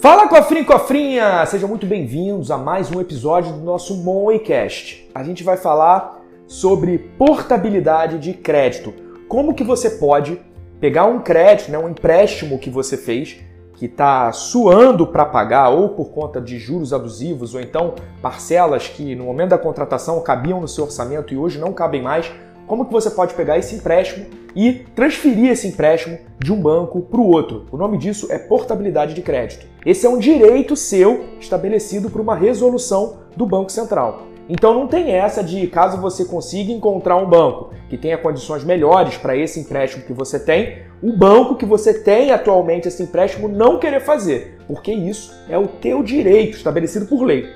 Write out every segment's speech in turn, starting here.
Fala cofrinho cofrinha! Sejam muito bem-vindos a mais um episódio do nosso Moneycast. A gente vai falar sobre portabilidade de crédito. Como que você pode pegar um crédito, né, um empréstimo que você fez, que está suando para pagar ou por conta de juros abusivos ou então parcelas que no momento da contratação cabiam no seu orçamento e hoje não cabem mais, como que você pode pegar esse empréstimo e transferir esse empréstimo de um banco para o outro. O nome disso é portabilidade de crédito. Esse é um direito seu estabelecido por uma resolução do Banco Central. Então não tem essa de caso você consiga encontrar um banco que tenha condições melhores para esse empréstimo que você tem, o banco que você tem atualmente esse empréstimo não querer fazer, porque isso é o teu direito estabelecido por lei.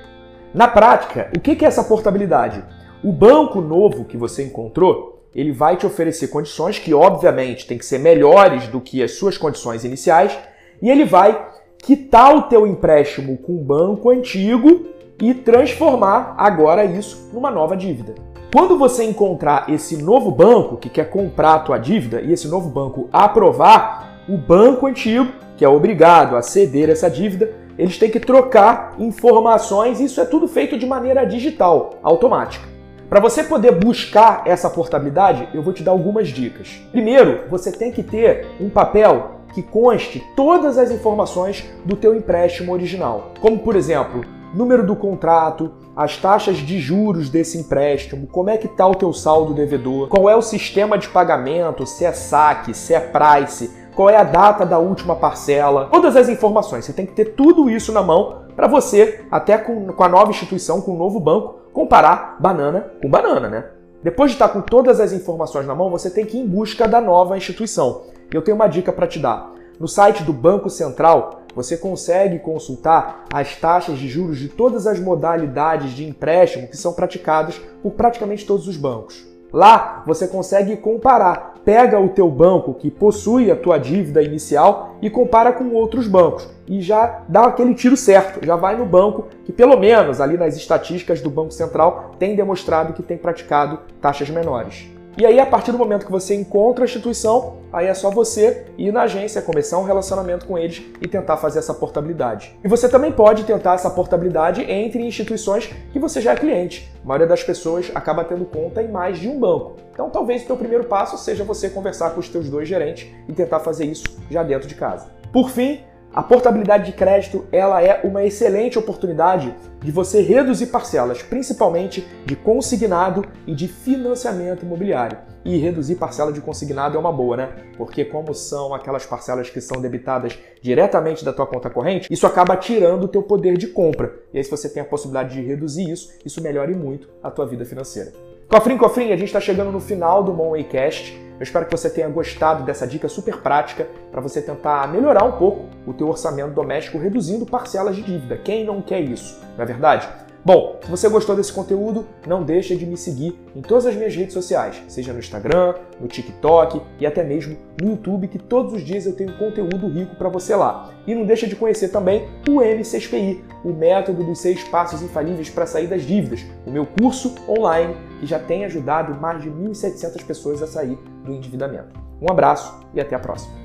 Na prática, o que é essa portabilidade? O banco novo que você encontrou, ele vai te oferecer condições que, obviamente, tem que ser melhores do que as suas condições iniciais, e ele vai quitar o teu empréstimo com o banco antigo e transformar agora isso numa nova dívida. Quando você encontrar esse novo banco que quer comprar a tua dívida e esse novo banco aprovar, o banco antigo, que é obrigado a ceder essa dívida, eles têm que trocar informações, isso é tudo feito de maneira digital, automática. Para você poder buscar essa portabilidade, eu vou te dar algumas dicas. Primeiro, você tem que ter um papel que conste todas as informações do teu empréstimo original, como por exemplo, número do contrato, as taxas de juros desse empréstimo, como é que está o teu saldo devedor, qual é o sistema de pagamento, se é saque, se é price, qual é a data da última parcela, todas as informações. Você tem que ter tudo isso na mão para você, até com, com a nova instituição, com o novo banco, comparar banana com banana, né? Depois de estar com todas as informações na mão, você tem que ir em busca da nova instituição. E eu tenho uma dica para te dar. No site do Banco Central, você consegue consultar as taxas de juros de todas as modalidades de empréstimo que são praticadas por praticamente todos os bancos. Lá você consegue comparar. Pega o teu banco que possui a tua dívida inicial e compara com outros bancos e já dá aquele tiro certo, já vai no banco que pelo menos ali nas estatísticas do Banco Central tem demonstrado que tem praticado taxas menores. E aí, a partir do momento que você encontra a instituição, aí é só você ir na agência, começar um relacionamento com eles e tentar fazer essa portabilidade. E você também pode tentar essa portabilidade entre instituições que você já é cliente. A maioria das pessoas acaba tendo conta em mais de um banco. Então, talvez o teu primeiro passo seja você conversar com os teus dois gerentes e tentar fazer isso já dentro de casa. Por fim, a portabilidade de crédito ela é uma excelente oportunidade de você reduzir parcelas, principalmente de consignado e de financiamento imobiliário. E reduzir parcela de consignado é uma boa, né? Porque como são aquelas parcelas que são debitadas diretamente da tua conta corrente, isso acaba tirando o teu poder de compra. E aí se você tem a possibilidade de reduzir isso, isso melhora muito a tua vida financeira. Cofrinho, cofrinho, a gente está chegando no final do Monwaycast. Eu espero que você tenha gostado dessa dica super prática para você tentar melhorar um pouco o teu orçamento doméstico reduzindo parcelas de dívida. Quem não quer isso, não é verdade? Bom, se você gostou desse conteúdo, não deixe de me seguir em todas as minhas redes sociais, seja no Instagram, no TikTok e até mesmo no YouTube, que todos os dias eu tenho conteúdo rico para você lá. E não deixe de conhecer também o M6PI, o método dos seis passos infalíveis para sair das dívidas, o meu curso online que já tem ajudado mais de 1.700 pessoas a sair do endividamento. Um abraço e até a próxima.